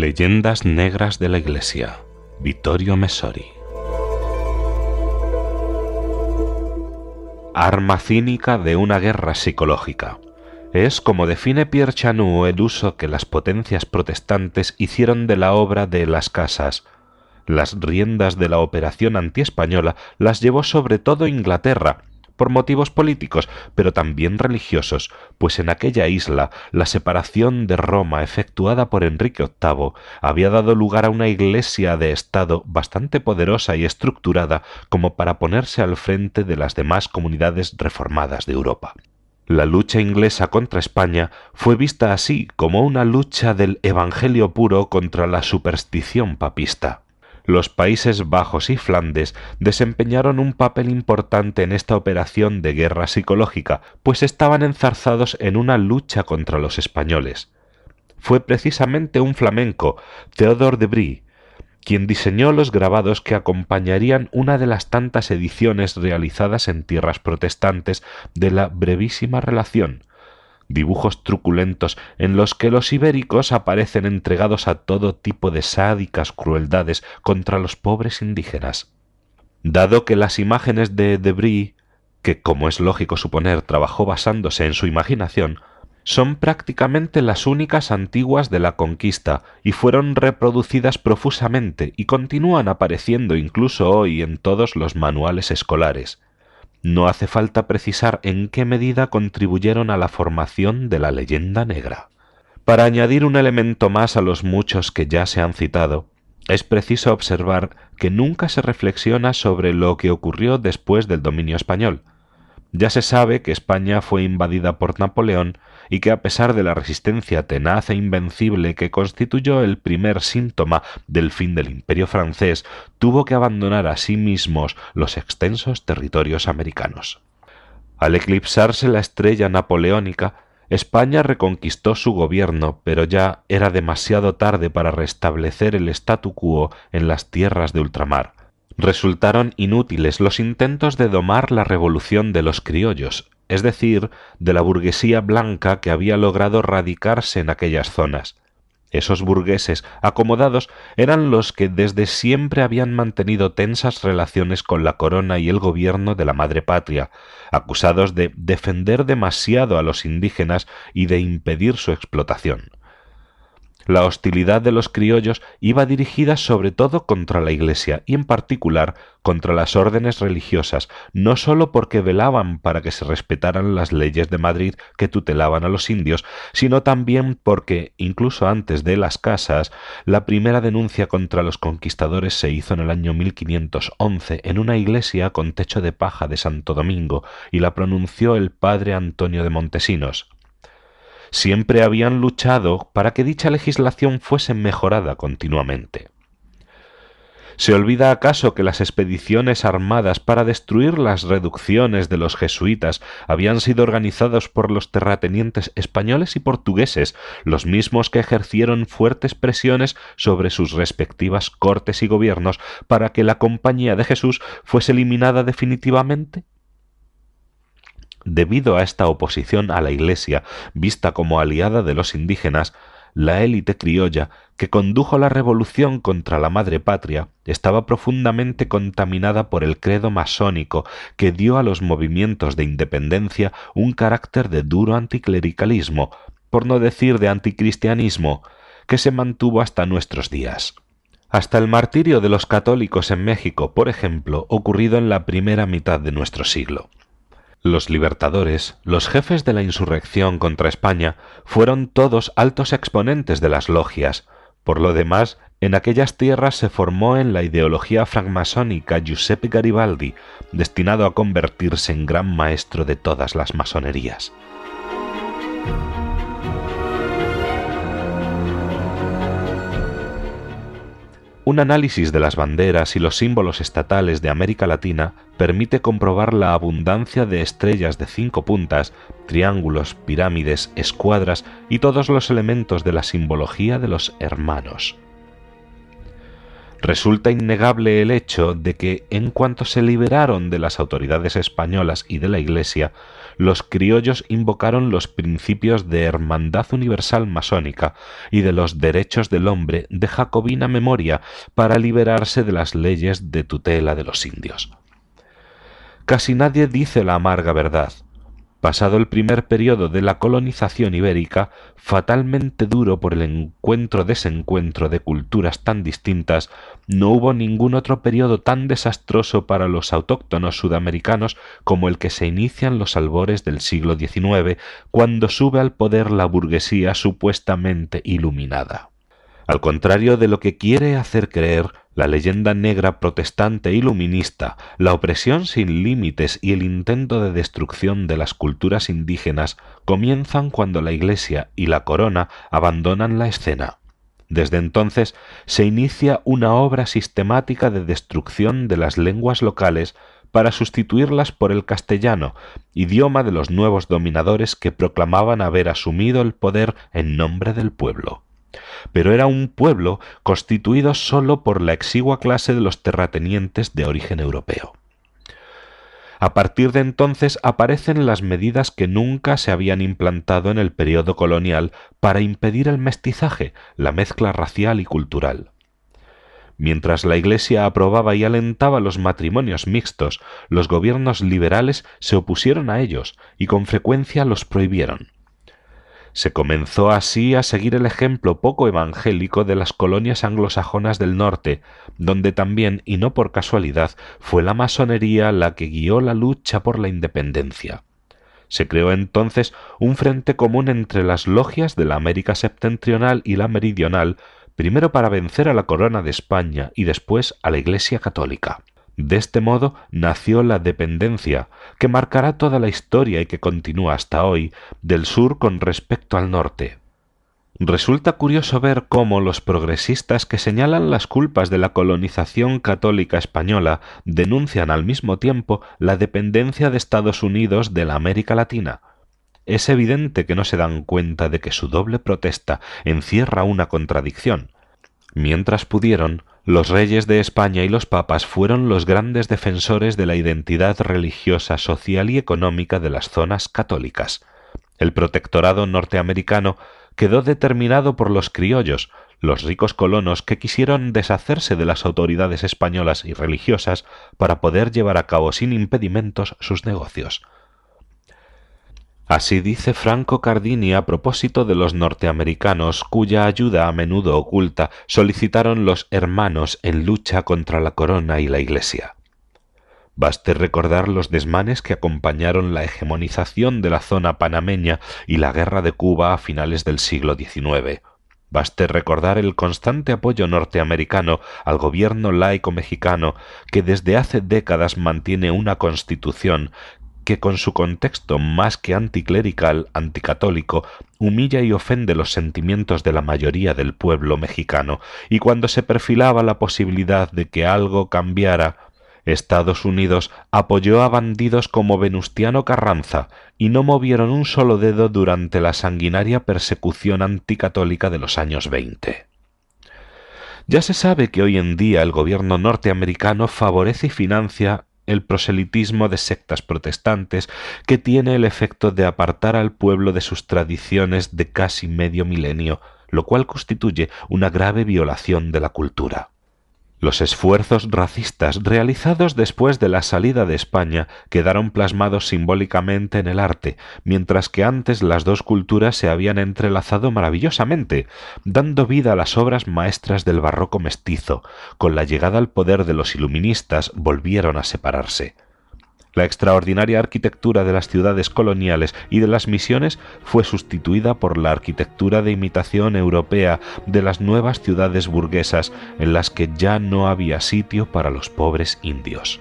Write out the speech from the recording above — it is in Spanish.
Leyendas negras de la Iglesia. Vittorio Messori. Arma cínica de una guerra psicológica. Es como define Pierre Chanut el uso que las potencias protestantes hicieron de la obra de las casas. Las riendas de la operación antiespañola las llevó sobre todo Inglaterra, por motivos políticos, pero también religiosos, pues en aquella isla la separación de Roma efectuada por Enrique VIII había dado lugar a una iglesia de Estado bastante poderosa y estructurada como para ponerse al frente de las demás comunidades reformadas de Europa. La lucha inglesa contra España fue vista así como una lucha del Evangelio puro contra la superstición papista los Países Bajos y Flandes desempeñaron un papel importante en esta operación de guerra psicológica, pues estaban enzarzados en una lucha contra los españoles. Fue precisamente un flamenco, Theodore de Brie, quien diseñó los grabados que acompañarían una de las tantas ediciones realizadas en tierras protestantes de la brevísima relación, dibujos truculentos en los que los ibéricos aparecen entregados a todo tipo de sádicas crueldades contra los pobres indígenas. Dado que las imágenes de Debris, que como es lógico suponer trabajó basándose en su imaginación, son prácticamente las únicas antiguas de la conquista y fueron reproducidas profusamente y continúan apareciendo incluso hoy en todos los manuales escolares. No hace falta precisar en qué medida contribuyeron a la formación de la leyenda negra. Para añadir un elemento más a los muchos que ya se han citado, es preciso observar que nunca se reflexiona sobre lo que ocurrió después del dominio español, ya se sabe que España fue invadida por Napoleón y que a pesar de la resistencia tenaz e invencible que constituyó el primer síntoma del fin del imperio francés, tuvo que abandonar a sí mismos los extensos territorios americanos. Al eclipsarse la estrella napoleónica, España reconquistó su gobierno, pero ya era demasiado tarde para restablecer el statu quo en las tierras de ultramar resultaron inútiles los intentos de domar la revolución de los criollos, es decir, de la burguesía blanca que había logrado radicarse en aquellas zonas. Esos burgueses acomodados eran los que desde siempre habían mantenido tensas relaciones con la corona y el gobierno de la madre patria, acusados de defender demasiado a los indígenas y de impedir su explotación. La hostilidad de los criollos iba dirigida sobre todo contra la Iglesia y en particular contra las órdenes religiosas, no sólo porque velaban para que se respetaran las leyes de Madrid que tutelaban a los indios, sino también porque, incluso antes de las casas, la primera denuncia contra los conquistadores se hizo en el año 1511 en una iglesia con techo de paja de Santo Domingo y la pronunció el padre Antonio de Montesinos siempre habían luchado para que dicha legislación fuese mejorada continuamente. ¿Se olvida acaso que las expediciones armadas para destruir las reducciones de los jesuitas habían sido organizadas por los terratenientes españoles y portugueses, los mismos que ejercieron fuertes presiones sobre sus respectivas cortes y gobiernos para que la Compañía de Jesús fuese eliminada definitivamente? Debido a esta oposición a la Iglesia, vista como aliada de los indígenas, la élite criolla que condujo la revolución contra la madre patria estaba profundamente contaminada por el credo masónico que dio a los movimientos de independencia un carácter de duro anticlericalismo, por no decir de anticristianismo, que se mantuvo hasta nuestros días. Hasta el martirio de los católicos en México, por ejemplo, ocurrido en la primera mitad de nuestro siglo. Los libertadores, los jefes de la insurrección contra España, fueron todos altos exponentes de las logias. Por lo demás, en aquellas tierras se formó en la ideología francmasónica Giuseppe Garibaldi, destinado a convertirse en gran maestro de todas las masonerías. Un análisis de las banderas y los símbolos estatales de América Latina permite comprobar la abundancia de estrellas de cinco puntas, triángulos, pirámides, escuadras y todos los elementos de la simbología de los hermanos. Resulta innegable el hecho de que, en cuanto se liberaron de las autoridades españolas y de la Iglesia, los criollos invocaron los principios de hermandad universal masónica y de los derechos del hombre de jacobina memoria para liberarse de las leyes de tutela de los indios. Casi nadie dice la amarga verdad, Pasado el primer periodo de la colonización ibérica, fatalmente duro por el encuentro-desencuentro de culturas tan distintas, no hubo ningún otro periodo tan desastroso para los autóctonos sudamericanos como el que se inicia en los albores del siglo XIX, cuando sube al poder la burguesía supuestamente iluminada. Al contrario de lo que quiere hacer creer la leyenda negra protestante iluminista, la opresión sin límites y el intento de destrucción de las culturas indígenas comienzan cuando la Iglesia y la corona abandonan la escena. Desde entonces se inicia una obra sistemática de destrucción de las lenguas locales para sustituirlas por el castellano, idioma de los nuevos dominadores que proclamaban haber asumido el poder en nombre del pueblo pero era un pueblo constituido sólo por la exigua clase de los terratenientes de origen europeo. A partir de entonces aparecen las medidas que nunca se habían implantado en el periodo colonial para impedir el mestizaje, la mezcla racial y cultural. Mientras la Iglesia aprobaba y alentaba los matrimonios mixtos, los gobiernos liberales se opusieron a ellos y con frecuencia los prohibieron. Se comenzó así a seguir el ejemplo poco evangélico de las colonias anglosajonas del norte, donde también, y no por casualidad, fue la masonería la que guió la lucha por la independencia. Se creó entonces un frente común entre las logias de la América septentrional y la meridional, primero para vencer a la corona de España y después a la Iglesia católica. De este modo nació la dependencia, que marcará toda la historia y que continúa hasta hoy, del sur con respecto al norte. Resulta curioso ver cómo los progresistas que señalan las culpas de la colonización católica española denuncian al mismo tiempo la dependencia de Estados Unidos de la América Latina. Es evidente que no se dan cuenta de que su doble protesta encierra una contradicción. Mientras pudieron, los reyes de España y los papas fueron los grandes defensores de la identidad religiosa, social y económica de las zonas católicas. El protectorado norteamericano quedó determinado por los criollos, los ricos colonos que quisieron deshacerse de las autoridades españolas y religiosas para poder llevar a cabo sin impedimentos sus negocios. Así dice Franco Cardini a propósito de los norteamericanos cuya ayuda a menudo oculta solicitaron los hermanos en lucha contra la corona y la Iglesia. Baste recordar los desmanes que acompañaron la hegemonización de la zona panameña y la guerra de Cuba a finales del siglo XIX. Baste recordar el constante apoyo norteamericano al gobierno laico mexicano que desde hace décadas mantiene una constitución que con su contexto más que anticlerical, anticatólico, humilla y ofende los sentimientos de la mayoría del pueblo mexicano, y cuando se perfilaba la posibilidad de que algo cambiara, Estados Unidos apoyó a bandidos como Venustiano Carranza y no movieron un solo dedo durante la sanguinaria persecución anticatólica de los años veinte. Ya se sabe que hoy en día el gobierno norteamericano favorece y financia el proselitismo de sectas protestantes que tiene el efecto de apartar al pueblo de sus tradiciones de casi medio milenio, lo cual constituye una grave violación de la cultura. Los esfuerzos racistas realizados después de la salida de España quedaron plasmados simbólicamente en el arte, mientras que antes las dos culturas se habían entrelazado maravillosamente, dando vida a las obras maestras del barroco mestizo. Con la llegada al poder de los iluministas volvieron a separarse. La extraordinaria arquitectura de las ciudades coloniales y de las misiones fue sustituida por la arquitectura de imitación europea de las nuevas ciudades burguesas en las que ya no había sitio para los pobres indios.